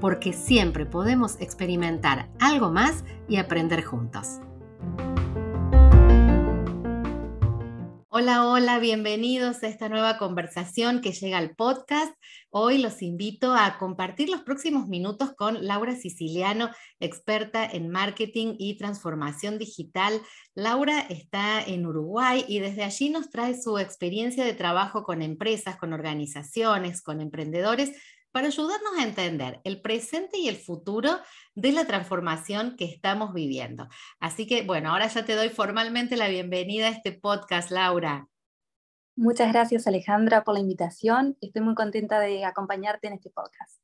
porque siempre podemos experimentar algo más y aprender juntos. Hola, hola, bienvenidos a esta nueva conversación que llega al podcast. Hoy los invito a compartir los próximos minutos con Laura Siciliano, experta en marketing y transformación digital. Laura está en Uruguay y desde allí nos trae su experiencia de trabajo con empresas, con organizaciones, con emprendedores para ayudarnos a entender el presente y el futuro de la transformación que estamos viviendo. Así que, bueno, ahora ya te doy formalmente la bienvenida a este podcast, Laura. Muchas gracias, Alejandra, por la invitación. Estoy muy contenta de acompañarte en este podcast.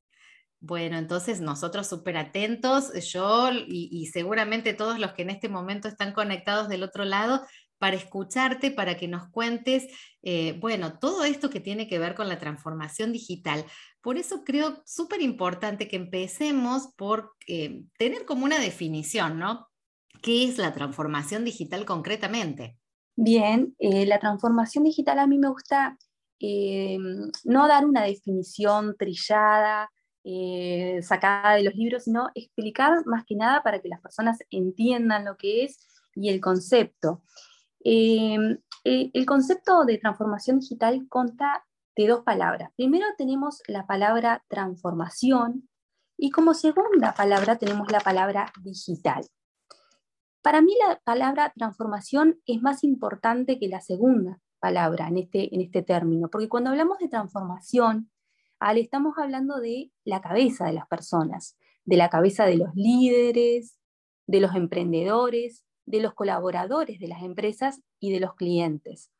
Bueno, entonces nosotros súper atentos, yo y, seguramente todos los que en este momento están conectados del otro lado, para escucharte, para que nos cuentes, eh, bueno, todo esto que tiene que ver con la transformación digital. Por eso creo súper importante que empecemos por eh, tener como una definición, ¿no? ¿Qué es la transformación digital concretamente? Bien, eh, la transformación digital a mí me gusta no dar una definición trillada, sacada de los libros, sino explicar más que nada para que las personas entiendan lo que es y el concepto. Eh, el concepto de transformación digital consta de dos palabras. Primero tenemos la palabra transformación y como segunda palabra tenemos la palabra digital. Para mí la palabra transformación es más importante que la segunda palabra en este, en este término, porque cuando hablamos de transformación, estamos hablando de la cabeza de las personas, de la cabeza de los líderes, de los emprendedores, de los colaboradores de las empresas y de los clientes.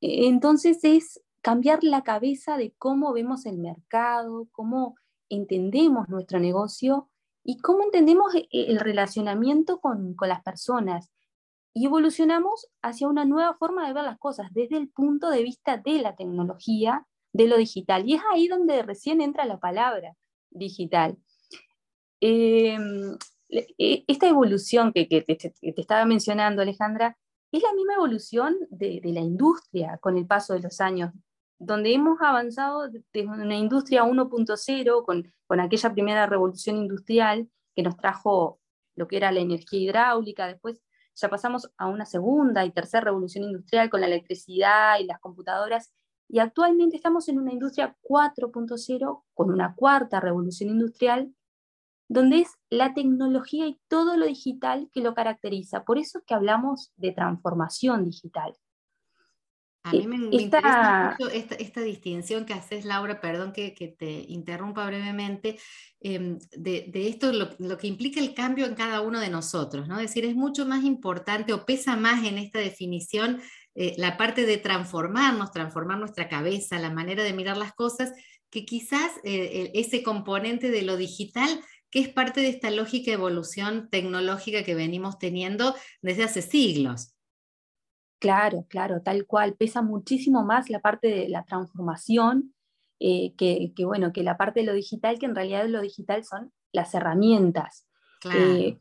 E, entonces es cambiar la cabeza de cómo vemos el mercado, cómo entendemos nuestro negocio y cómo entendemos e, el relacionamiento con, las personas. Y evolucionamos hacia una nueva forma de ver las cosas desde el punto de vista de la tecnología, de lo digital. Y es ahí donde recién entra la palabra digital. Em, e, esta evolución que, te, estaba mencionando, Alejandra, es la misma evolución de, la industria con el paso de los años, donde hemos avanzado desde una industria 1.0 con, con aquella primera revolución industrial que nos trajo lo que era la energía hidráulica, después ya pasamos a una segunda y tercera revolución industrial con la electricidad y las computadoras, y actualmente estamos en una industria 4.0 con una cuarta revolución industrial donde es la tecnología y todo lo digital que lo caracteriza. Por eso es que hablamos de transformación digital. A mí me, interesa mucho esta, distinción que haces, Laura, perdón que, te interrumpa brevemente, em, de, esto, lo, que implica el cambio en cada uno de nosotros, ¿no? Es decir, es mucho más importante o pesa más en esta definición eh, la parte de transformarnos, transformar nuestra cabeza, la manera de mirar las cosas, que quizás eh, ese componente de lo digital que es parte de esta lógica evolución tecnológica que venimos teniendo desde hace siglos. Claro, claro, tal cual. Pesa muchísimo más la parte de la transformación eh, que, bueno, que la parte de lo digital, que en realidad lo digital son las herramientas. Eh,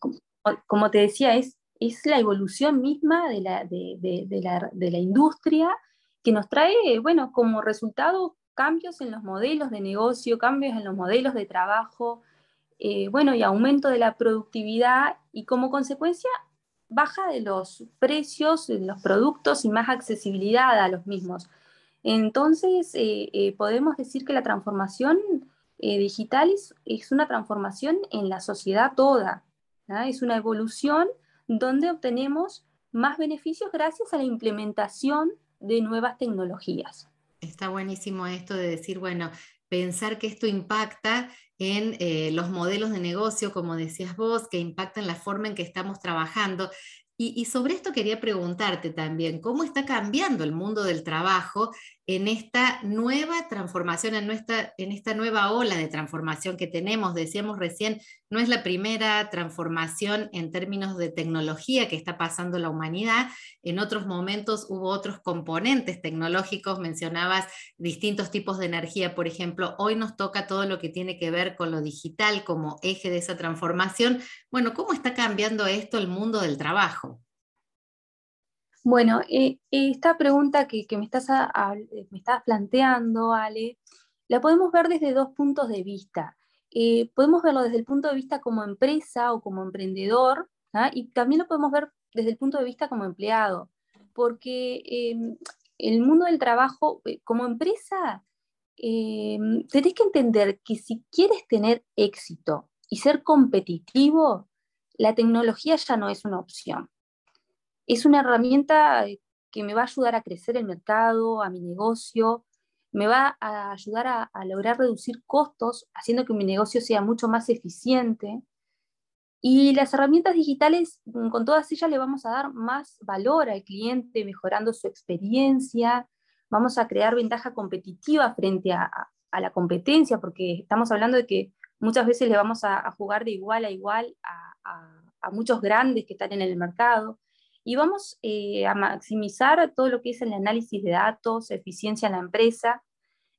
como, te decía, es, es la evolución misma de la, de la industria que nos trae, bueno, como resultado cambios en los modelos de negocio, cambios en los modelos de trabajo, eh, bueno, y aumento de la productividad y como consecuencia baja de los precios de los productos y más accesibilidad a los mismos. Entonces, eh, eh, podemos decir que la transformación digital es, una transformación en la sociedad toda, es una evolución donde obtenemos más beneficios gracias a la implementación de nuevas tecnologías. Está buenísimo esto de decir, bueno, pensar que esto impacta en eh, los modelos de negocio, como decías vos, que impactan la forma en que estamos trabajando. Y, sobre esto quería preguntarte también, ¿cómo está cambiando el mundo del trabajo en esta nueva transformación, en, nuestra, esta nueva ola de transformación que tenemos? Decíamos recién, no es la primera transformación en términos de tecnología que está pasando la humanidad. En otros momentos hubo otros componentes tecnológicos, mencionabas distintos tipos de energía, por ejemplo. Hoy nos toca todo lo que tiene que ver con lo digital como eje de esa transformación. Bueno, ¿cómo está cambiando esto el mundo del trabajo? Bueno, eh, esta pregunta que, me, estás me, estás planteando, Ale, la podemos ver desde dos puntos de vista. Eh, podemos verlo desde el punto de vista como empresa o como emprendedor, ¿ah? y también lo podemos ver desde el punto de vista como empleado, porque em, el mundo del trabajo, eh, como empresa, em, tenés que entender que si quieres tener éxito y ser competitivo, la tecnología ya no es una opción es una herramienta que me va a ayudar a crecer el mercado, a mi negocio, me va a ayudar a, lograr reducir costos, haciendo que mi negocio sea mucho más eficiente. Y las herramientas digitales, mm, con todas ellas le vamos a dar más valor al cliente, mejorando su experiencia, vamos a crear ventaja competitiva frente a, la competencia, porque estamos hablando de que muchas veces le vamos a, jugar de igual a igual a muchos grandes que están en el mercado y vamos eh, a maximizar todo lo que es el análisis de datos, eficiencia en la empresa.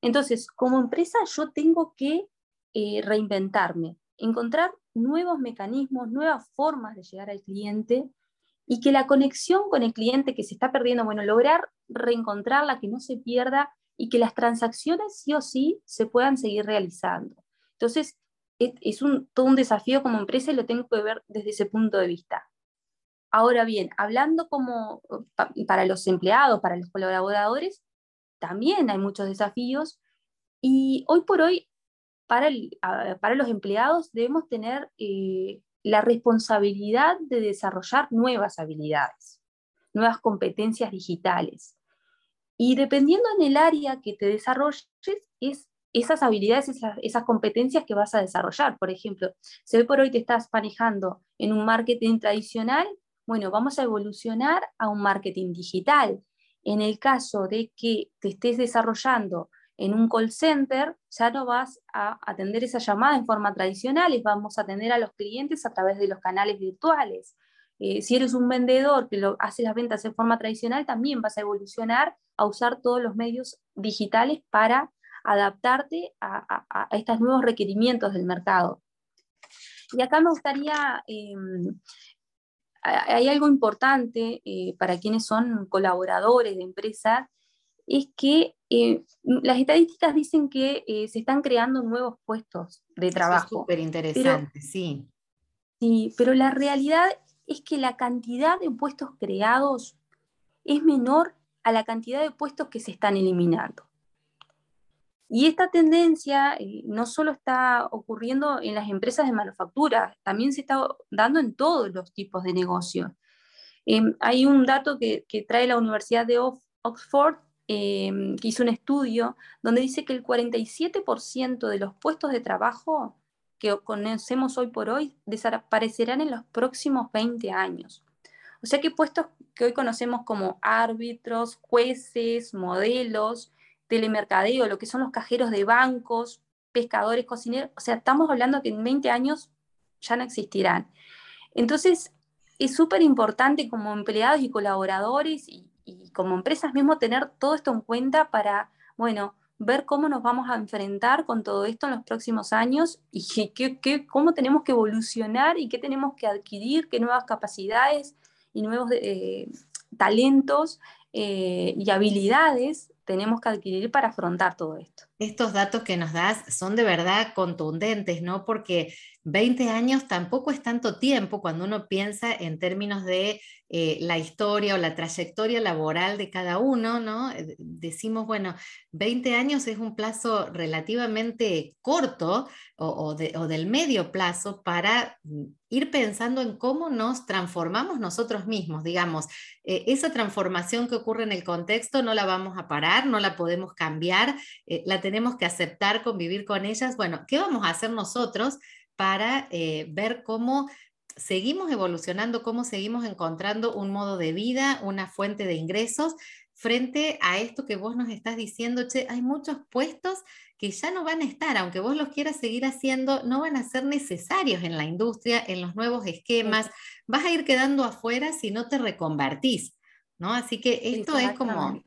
Entonces, como empresa yo tengo que eh, reinventarme, encontrar nuevos mecanismos, nuevas formas de llegar al cliente y que la conexión con el cliente que se está perdiendo, bueno, lograr reencontrarla, que no se pierda y que las transacciones sí o sí se puedan seguir realizando. Entonces, es, un, todo un desafío como empresa y lo tengo que ver desde ese punto de vista. Ahora bien, hablando como para los empleados, para los colaboradores, también hay muchos desafíos y hoy por hoy para, para los empleados debemos tener eh, la responsabilidad de desarrollar nuevas habilidades, nuevas competencias digitales. Y dependiendo en el área que te desarrolles, es esas habilidades, esas, esas, competencias que vas a desarrollar. Por ejemplo, si hoy por hoy te estás manejando en un marketing tradicional, bueno, vamos a evolucionar a un marketing digital. En el caso de que te estés desarrollando en un call center, ya no vas a atender esa llamada en forma tradicional, vamos a atender a los clientes a través de los canales virtuales. Eh, si eres un vendedor que lo, hace las ventas en forma tradicional, también vas a evolucionar a usar todos los medios digitales para adaptarte a, estos nuevos requerimientos del mercado. Y acá me gustaría em, hay algo importante eh, para quienes son colaboradores de empresas, es que eh, las estadísticas dicen que eh, se están creando nuevos puestos de trabajo. Es súper interesante, sí. Sí, pero la realidad es que la cantidad de puestos creados es menor a la cantidad de puestos que se están eliminando. Y esta tendencia eh, no solo está ocurriendo en las empresas de manufactura, también se está dando en todos los tipos de negocios. Em, hay un dato que, trae la Universidad de Oxford, em, que hizo un estudio, donde dice que el 47% de los puestos de trabajo que conocemos hoy por hoy desaparecerán en los próximos 20 años. O sea que puestos que hoy conocemos como árbitros, jueces, modelos, telemercadeo, lo que son los cajeros de bancos, pescadores, cocineros, o sea, estamos hablando que en 20 años ya no existirán. Entonces, es súper importante como empleados y colaboradores y, como empresas mismo tener todo esto en cuenta para, bueno, ver cómo nos vamos a enfrentar con todo esto en los próximos años y qué, cómo tenemos que evolucionar y qué tenemos que adquirir, qué nuevas capacidades y nuevos eh, talentos eh, y habilidades tenemos que adquirir para afrontar todo esto. Estos datos que nos das son de verdad contundentes, ¿no? Porque 20 años tampoco es tanto tiempo cuando uno piensa en términos de eh, la historia o la trayectoria laboral de cada uno, ¿no? Eh, decimos, bueno, 20 años es un plazo relativamente corto o, del medio plazo para mm, ir pensando en cómo nos transformamos nosotros mismos, digamos. Eh, esa transformación que ocurre en el contexto no la vamos a parar, no la podemos cambiar, tenemos que aceptar, convivir con ellas. Bueno, ¿qué vamos a hacer nosotros para ver cómo seguimos evolucionando, cómo seguimos encontrando un modo de vida, una fuente de ingresos frente a esto que vos nos estás diciendo, che, hay muchos puestos que ya no van a estar, aunque vos los quieras seguir haciendo, no van a ser necesarios en la industria, en los nuevos esquemas, vas a ir quedando afuera si no te reconvertís, ¿no? Así que esto es como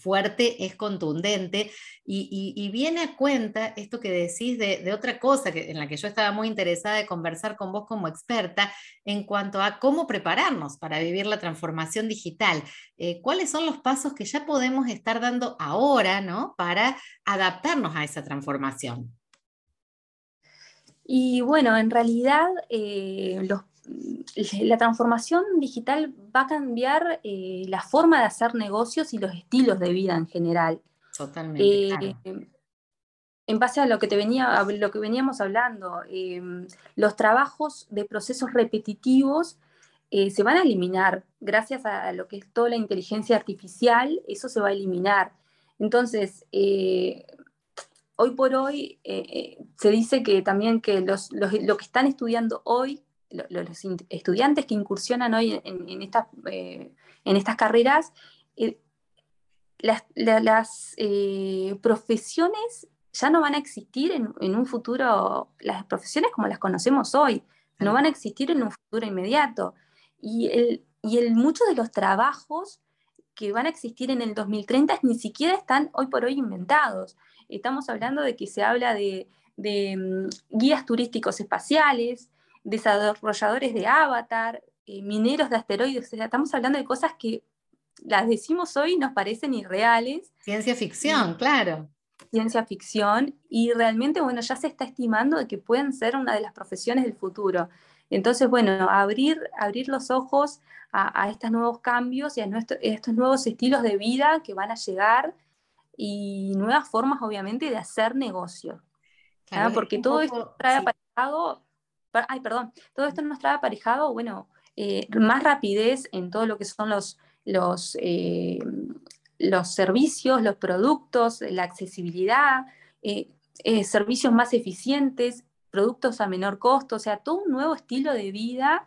fuerte, es contundente y, viene a cuenta esto que decís de, otra cosa que, en la que yo estaba muy interesada de conversar con vos como experta en cuanto a cómo prepararnos para vivir la transformación digital. Eh, ¿Cuáles son los pasos que ya podemos estar dando ahora ¿no? para adaptarnos a esa transformación? Y bueno, en realidad eh, los la transformación digital va a cambiar eh, la forma de hacer negocios y los estilos de vida en general. Totalmente. Eh, en base a lo que, te venía, lo que veníamos hablando, em, los trabajos de procesos repetitivos eh, se van a eliminar gracias a lo que es toda la inteligencia artificial, eso se va a eliminar. Entonces, hoy por hoy se dice que también que los, lo que están estudiando hoy los estudiantes que incursionan hoy en, estas, eh, en estas carreras, eh, las, eh, profesiones ya no van a existir en, un futuro, las profesiones como las conocemos hoy, no van a existir en un futuro inmediato. Y, el, y muchos de los trabajos que van a existir en el 2030 ni siquiera están hoy por hoy inventados. Estamos hablando de que se habla de, de mm, guías turísticos espaciales, desarrolladores de avatar, eh, mineros de asteroides, estamos hablando de cosas que las decimos hoy y nos parecen irreales. Ciencia ficción, claro. Ciencia ficción, y realmente, bueno, ya se está estimando de que pueden ser una de las profesiones del futuro. Entonces, bueno, abrir, abrir los ojos a, estos nuevos cambios y a, estos nuevos estilos de vida que van a llegar y nuevas formas, obviamente, de hacer negocio. Porque todo esto trae aparejado ay, perdón, todo esto nos trae aparejado, bueno, eh, más rapidez en todo lo que son los, los, eh, los servicios, los productos, la accesibilidad, eh, servicios más eficientes, productos a menor costo, o sea, todo un nuevo estilo de vida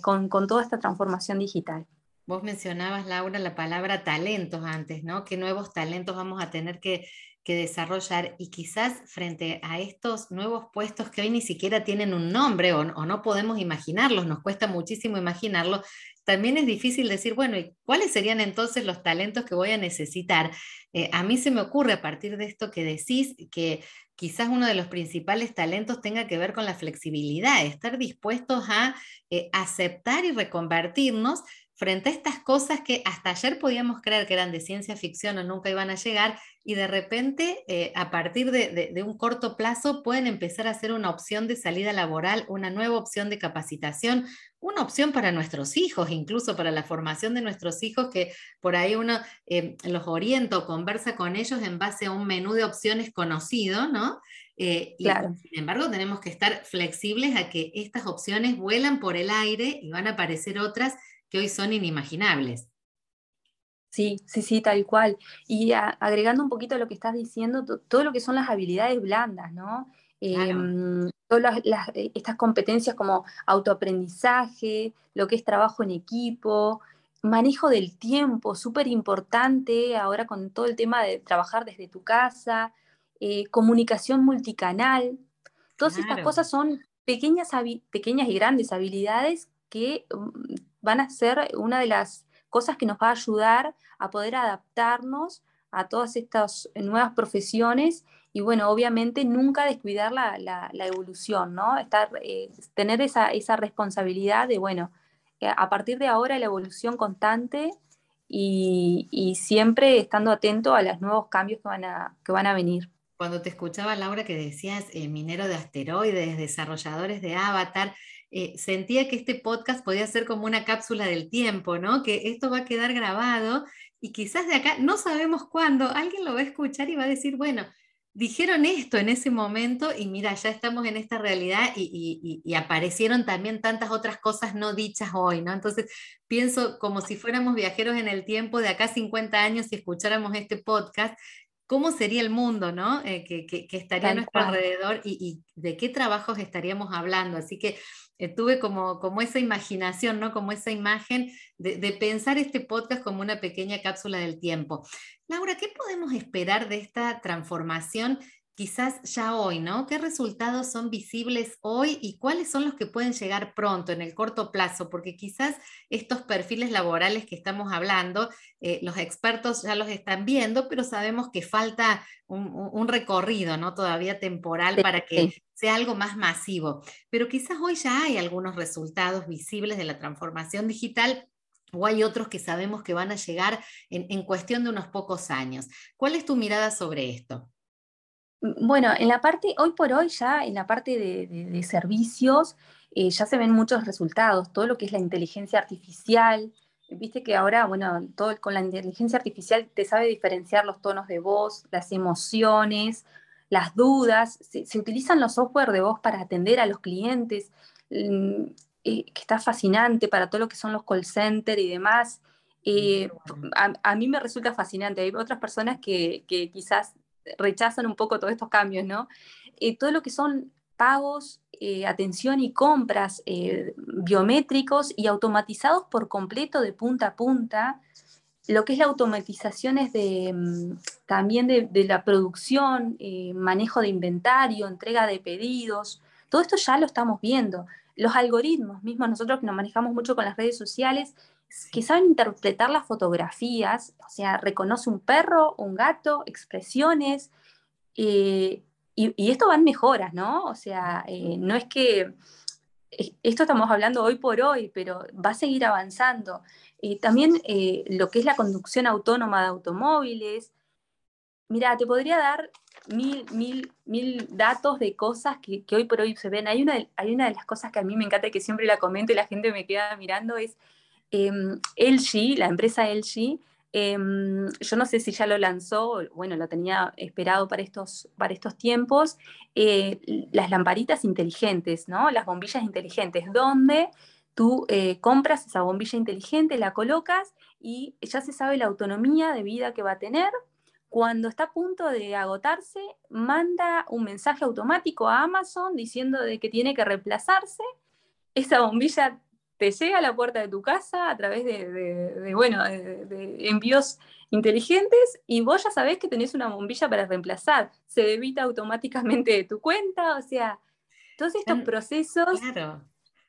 con, con toda esta transformación digital. Vos mencionabas, Laura, la palabra talentos antes, ¿no? ¿Qué nuevos talentos vamos a tener que que desarrollar y quizás frente a estos nuevos puestos que hoy ni siquiera tienen un nombre o, no podemos imaginarlos, nos cuesta muchísimo imaginarlo, también es difícil decir, bueno, ¿y cuáles serían entonces los talentos que voy a necesitar? Eh, a mí se me ocurre a partir de esto que decís que quizás uno de los principales talentos tenga que ver con la flexibilidad, estar dispuestos a eh, aceptar y reconvertirnos frente a estas cosas que hasta ayer podíamos creer que eran de ciencia ficción o nunca iban a llegar, y de repente, eh, a partir de, un corto plazo, pueden empezar a ser una opción de salida laboral, una nueva opción de capacitación, una opción para nuestros hijos, incluso para la formación de nuestros hijos, que por ahí uno eh, los orienta o conversa con ellos en base a un menú de opciones conocido, ¿no? Eh, claro. sin embargo, tenemos que estar flexibles a que estas opciones vuelan por el aire y van a aparecer otras que hoy son inimaginables. Sí, sí, sí, tal cual. Y agregando un poquito a lo que estás diciendo, todo lo que son las habilidades blandas, ¿no? Em, todas eh, estas competencias como autoaprendizaje, lo que es trabajo en equipo, manejo del tiempo, súper importante ahora con todo el tema de trabajar desde tu casa, eh, comunicación multicanal. Todas estas cosas son pequeñas, pequeñas y grandes habilidades que mm, van a ser una de las cosas que nos va a ayudar a poder adaptarnos a todas estas nuevas profesiones y bueno, obviamente nunca descuidar la, la, evolución, ¿no? Estar, eh, tener esa, esa, responsabilidad de, bueno, eh, a partir de ahora la evolución constante y, siempre estando atento a los nuevos cambios que van a, que van a venir. Cuando te escuchaba, Laura, que decías eh, minero de asteroides, desarrolladores de avatar, eh, sentía que este podcast podía ser como una cápsula del tiempo, ¿no? Que esto va a quedar grabado y quizás de acá, no sabemos cuándo, alguien lo va a escuchar y va a decir, bueno, dijeron esto en ese momento y mira, ya estamos en esta realidad y, y, aparecieron también tantas otras cosas no dichas hoy, ¿no? Entonces pienso como si fuéramos viajeros en el tiempo de acá 50 años y escucháramos este podcast, ¿cómo sería el mundo, ¿no? Eh, que, que, estaría a nuestro alrededor y, y de qué trabajos estaríamos hablando? Así que eh, tuve como, como esa imaginación, ¿no? Como esa imagen de, de, pensar este podcast como una pequeña cápsula del tiempo. Laura, ¿qué podemos esperar de esta transformación quizás ya hoy, ¿no? ¿Qué resultados son visibles hoy y cuáles son los que pueden llegar pronto, en el corto plazo? Porque quizás estos perfiles laborales que estamos hablando, eh, los expertos ya los están viendo, pero sabemos que falta un, recorrido, ¿no? Todavía temporal para que sea algo más masivo. Pero quizás hoy ya hay algunos resultados visibles de la transformación digital o hay otros que sabemos que van a llegar en cuestión de unos pocos años. ¿Cuál es tu mirada sobre esto? Bueno, en la parte, hoy por hoy ya en la parte de, servicios eh, ya se ven muchos resultados, todo lo que es la inteligencia artificial, viste que ahora, bueno, todo con la inteligencia artificial te sabe diferenciar los tonos de voz, las emociones, las dudas, se, utilizan los software de voz para atender a los clientes, mm, eh, que está fascinante para todo lo que son los call centers y demás. Eh, a, mí me resulta fascinante. Hay otras personas que, que quizás rechazan un poco todos estos cambios, ¿no? Eh, todo lo que son pagos, eh, atención y compras eh, biométricos y automatizados por completo de punta a punta, lo que es la automatización es de, mm, también de, de, la producción, manejo de inventario, entrega de pedidos, todo esto ya lo estamos viendo. Los algoritmos mismos, nosotros que nos manejamos mucho con las redes sociales, que saben interpretar las fotografías, o sea, reconoce un perro, un gato, expresiones, eh, y, esto va en mejoras, ¿no? O sea, eh, no es que esto estamos hablando hoy por hoy, pero va a seguir avanzando. también eh, lo que es la conducción autónoma de automóviles. Mira, te podría dar mil, mil, mil datos de cosas que, hoy por hoy se ven. Hay una, de las cosas que a mí me encanta, que siempre la comento y la gente me queda mirando, es LG, la empresa LG, em, yo no sé si ya lo lanzó, bueno, lo tenía esperado para estos, para estos tiempos, eh, las lamparitas inteligentes, ¿no? Las bombillas inteligentes, donde tú eh, compras esa bombilla inteligente, la colocas y ya se sabe la autonomía de vida que va a tener. Cuando está a punto de agotarse, manda un mensaje automático a Amazon diciendo de que tiene que reemplazarse. Esa bombilla te llega a la puerta de tu casa a través de, bueno, de, envíos inteligentes y vos ya sabés que tenés una bombilla para reemplazar. Se debita automáticamente de tu cuenta, o sea, todos estos procesos... Claro.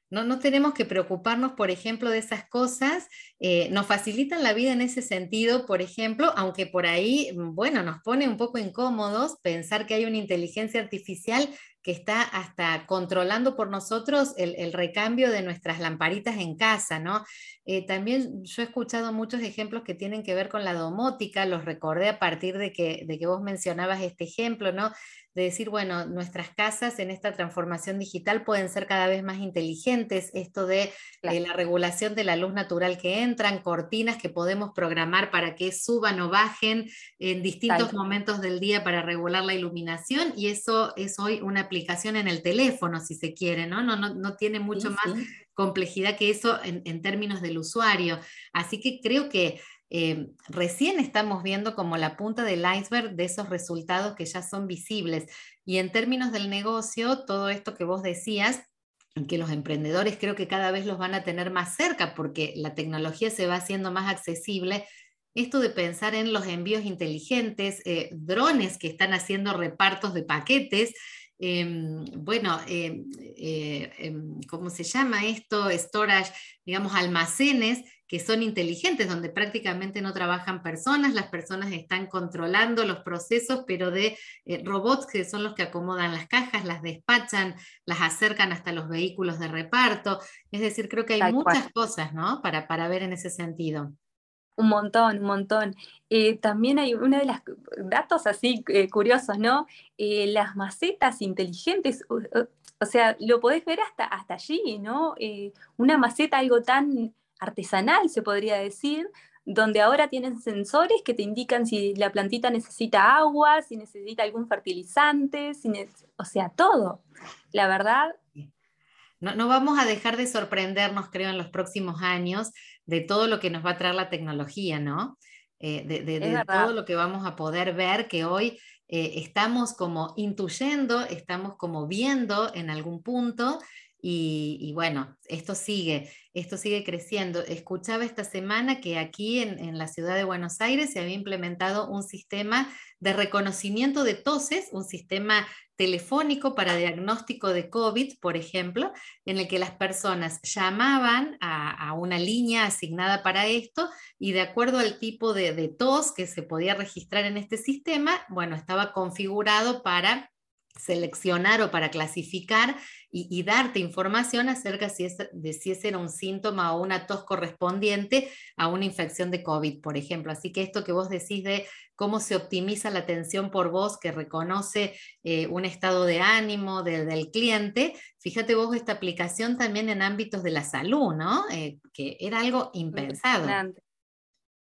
No, no, tenemos que preocuparnos, por ejemplo, de esas cosas. Eh, nos facilitan la vida en ese sentido, por ejemplo, aunque por ahí, bueno, nos pone un poco incómodos pensar que hay una inteligencia artificial que está hasta controlando por nosotros el, recambio de nuestras lamparitas en casa, ¿no? Eh, también yo he escuchado muchos ejemplos que tienen que ver con la domótica, los recordé a partir de que, de que vos mencionabas este ejemplo, ¿no? De decir, bueno, nuestras casas en esta transformación digital pueden ser cada vez más inteligentes, esto de eh, la regulación de la luz natural que entran, cortinas que podemos programar para que suban o bajen en distintos momentos del día para regular la iluminación y eso es hoy una aplicación en el teléfono, si se quiere, ¿no? No, no, tiene mucho más complejidad que eso en, en términos del usuario. Así que creo que eh, recién estamos viendo como la punta del iceberg de esos resultados que ya son visibles. Y en términos del negocio, todo esto que vos decías, que los emprendedores creo que cada vez los van a tener más cerca porque la tecnología se va haciendo más accesible. Esto de pensar en los envíos inteligentes, eh, drones que están haciendo repartos de paquetes, em, bueno, em, eh, em, ¿cómo se llama esto? Storage, digamos, almacenes que son inteligentes, donde prácticamente no trabajan personas, las personas están controlando los procesos, pero de eh, robots que son los que acomodan las cajas, las despachan, las acercan hasta los vehículos de reparto. Es decir, creo que hay muchas cosas ¿no? para, para ver en ese sentido. Un montón, un montón. Eh, también hay uno de los datos así eh, curiosos, ¿no? las macetas inteligentes, o sea, lo podés ver hasta, hasta allí, ¿no? una maceta, algo tan artesanal, se podría decir, donde ahora tienen sensores que te indican si la plantita necesita agua, si necesita algún fertilizante, o sea, todo. La verdad... No, no, vamos a dejar de sorprendernos, creo, en los próximos años de todo lo que nos va a traer la tecnología, ¿no? Eh, de, todo lo que vamos a poder ver que hoy eh, estamos como intuyendo, estamos como viendo en algún punto y, bueno, esto sigue, esto sigue creciendo. Escuchaba esta semana que aquí en, en, la ciudad de Buenos Aires se había implementado un sistema de reconocimiento de toses, un sistema telefónico para diagnóstico de COVID, por ejemplo, en el que las personas llamaban a, una línea asignada para esto y de acuerdo al tipo de, tos que se podía registrar en este sistema, bueno, estaba configurado para seleccionar o para clasificar y, darte información acerca de si ese era un síntoma o una tos correspondiente a una infección de COVID, por ejemplo. Así que esto que vos decís de cómo se optimiza la atención por voz que reconoce eh, un estado de ánimo del cliente, fíjate vos esta aplicación también en ámbitos de la salud, ¿no? Eh, que era algo impensado. Impresionante.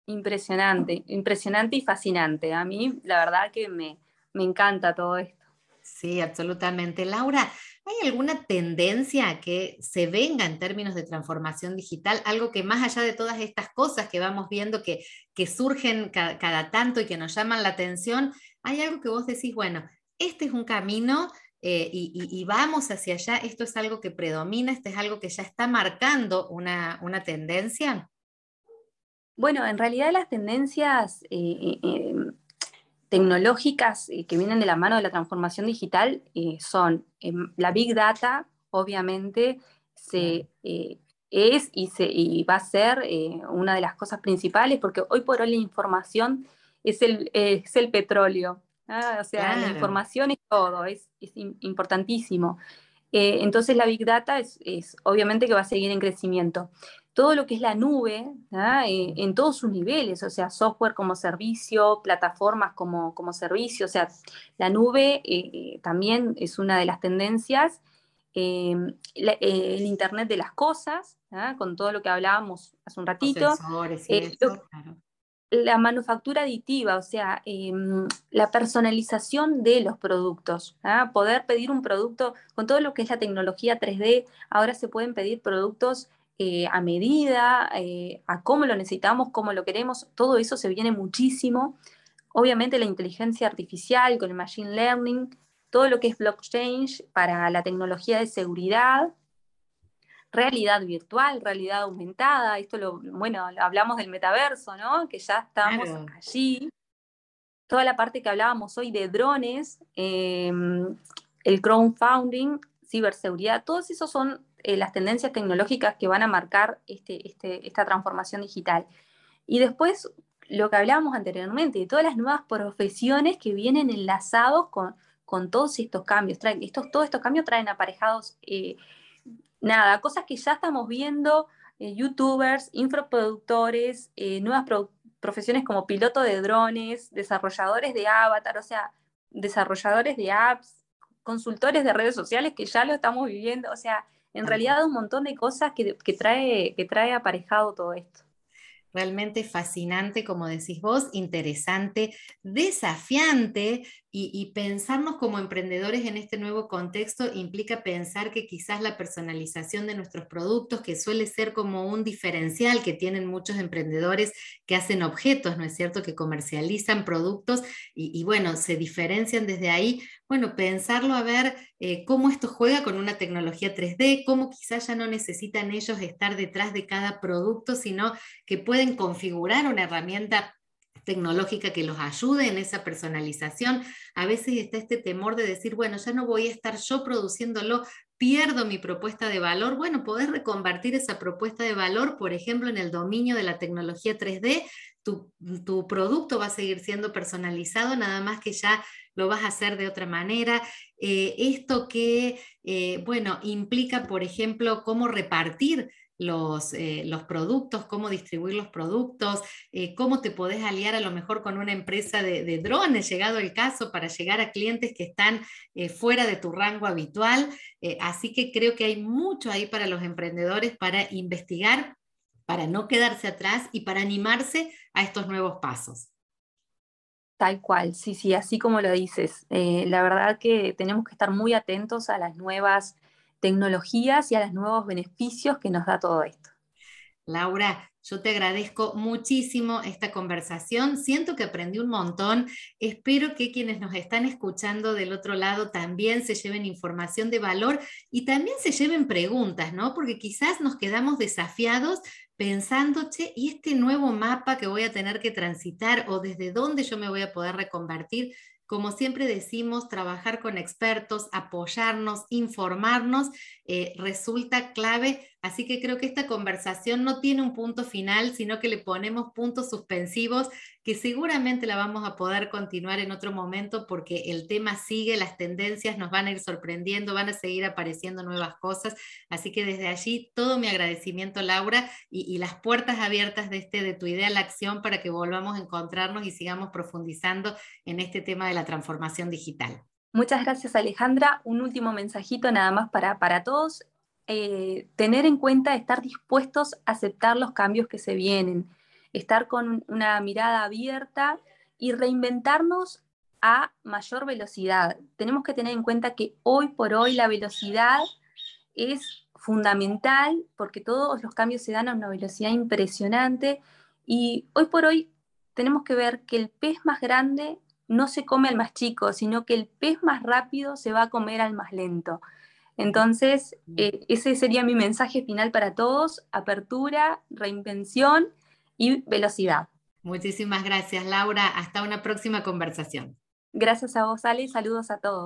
impresionante, impresionante y fascinante. A mí la verdad que me, me encanta todo esto. Sí, absolutamente. Laura, ¿hay alguna tendencia que se venga en términos de transformación digital? Algo que más allá de todas estas cosas que vamos viendo que, que surgen cada, tanto y que nos llaman la atención, hay algo que vos decís, bueno, este es un camino eh, y, vamos hacia allá, esto es algo que predomina, esto es algo que ya está marcando una, una tendencia. Bueno, en realidad las tendencias eh, eh, tecnológicas eh, que vienen de la mano de la transformación digital eh, son em, la Big Data, obviamente, se, eh, es y, se, va a ser una de las cosas principales, porque hoy por hoy la información es el, es el petróleo. ¿ah? O sea, la información es todo, es, es importantísimo. entonces la Big Data es, es, obviamente que va a seguir en crecimiento todo lo que es la nube eh, en todos sus niveles, o sea, software como servicio, plataformas como, como servicio, o sea, la nube eh, también es una de las tendencias. El Internet de las cosas, con todo lo que hablábamos hace un ratito. Eh, la manufactura aditiva, o sea, la personalización de los productos, poder pedir un producto con todo lo que es la tecnología 3D, ahora se pueden pedir productos eh, a medida, eh, a cómo lo necesitamos, cómo lo queremos, todo eso se viene muchísimo. Obviamente la inteligencia artificial con el machine learning, todo lo que es blockchain para la tecnología de seguridad, realidad virtual, realidad aumentada, esto lo, bueno, hablamos del metaverso, ¿no? Que ya estamos allí. Toda la parte que hablábamos hoy de drones, em, el crowdfunding, ciberseguridad, todos esos son eh, las tendencias tecnológicas que van a marcar este, este, esta transformación digital. Y después, lo que hablábamos anteriormente, de todas las nuevas profesiones que vienen enlazados con, con todos estos cambios. Traen, estos, todos estos cambios traen aparejados, eh, nada, cosas que ya estamos viendo, eh, youtubers, infoproductores, nuevas profesiones como piloto de drones, desarrolladores de avatar, o sea, desarrolladores de apps, consultores de redes sociales que ya lo estamos viviendo, o sea, en realidad un montón de cosas que, trae, que trae aparejado todo esto. Realmente fascinante, como decís vos, interesante, desafiante, y, pensarnos como emprendedores en este nuevo contexto implica pensar que quizás la personalización de nuestros productos, que suele ser como un diferencial que tienen muchos emprendedores que hacen objetos, ¿no es cierto?, que comercializan productos y, bueno, se diferencian desde ahí. Bueno, pensarlo a ver eh, cómo esto juega con una tecnología 3D, cómo quizás ya no necesitan ellos estar detrás de cada producto, sino que pueden configurar una herramienta tecnológica que los ayude en esa personalización. A veces está este temor de decir, bueno, ya no voy a estar yo produciéndolo, pierdo mi propuesta de valor. Bueno, poder reconvertir esa propuesta de valor, por ejemplo, en el dominio de la tecnología 3D. Tu, producto va a seguir siendo personalizado, nada más que ya lo vas a hacer de otra manera. Eh, esto que, eh, bueno, implica, por ejemplo, cómo repartir los, eh, los productos, cómo distribuir los productos, eh, cómo te podés aliar a lo mejor con una empresa de, drones, llegado el caso, para llegar a clientes que están eh, fuera de tu rango habitual. así que creo que hay mucho ahí para los emprendedores para investigar, para no quedarse atrás y para animarse a estos nuevos pasos. Tal cual, sí, sí, así como lo dices. la verdad que tenemos que estar muy atentos a las nuevas tecnologías y a los nuevos beneficios que nos da todo esto. Laura, yo te agradezco muchísimo esta conversación. Siento que aprendí un montón. Espero que quienes nos están escuchando del otro lado también se lleven información de valor y también se lleven preguntas, ¿no? Porque quizás nos quedamos desafiados pensando, che, ¿y este nuevo mapa que voy a tener que transitar o desde dónde yo me voy a poder reconvertir? Como siempre decimos, trabajar con expertos, apoyarnos, informarnos, eh, resulta clave Así que creo que esta conversación no tiene un punto final, sino que le ponemos puntos suspensivos que seguramente la vamos a poder continuar en otro momento porque el tema sigue, las tendencias nos van a ir sorprendiendo, van a seguir apareciendo nuevas cosas. Así que desde allí todo mi agradecimiento, Laura, y, y las puertas abiertas de, este, de tu idea a la acción para que volvamos a encontrarnos y sigamos profundizando en este tema de la transformación digital. Muchas gracias Alejandra. Un último mensajito nada más para, para todos. Eh, tener en cuenta, estar dispuestos a aceptar los cambios que se vienen, estar con una mirada abierta y reinventarnos a mayor velocidad. Tenemos que tener en cuenta que hoy por hoy la velocidad es fundamental porque todos los cambios se dan a una velocidad impresionante y hoy por hoy tenemos que ver que el pez más grande no se come al más chico, sino que el pez más rápido se va a comer al más lento. Entonces, eh, ese sería mi mensaje final para todos, apertura, reinvención y velocidad. Muchísimas gracias, Laura. Hasta una próxima conversación. Gracias a vos, Ale, saludos a todos.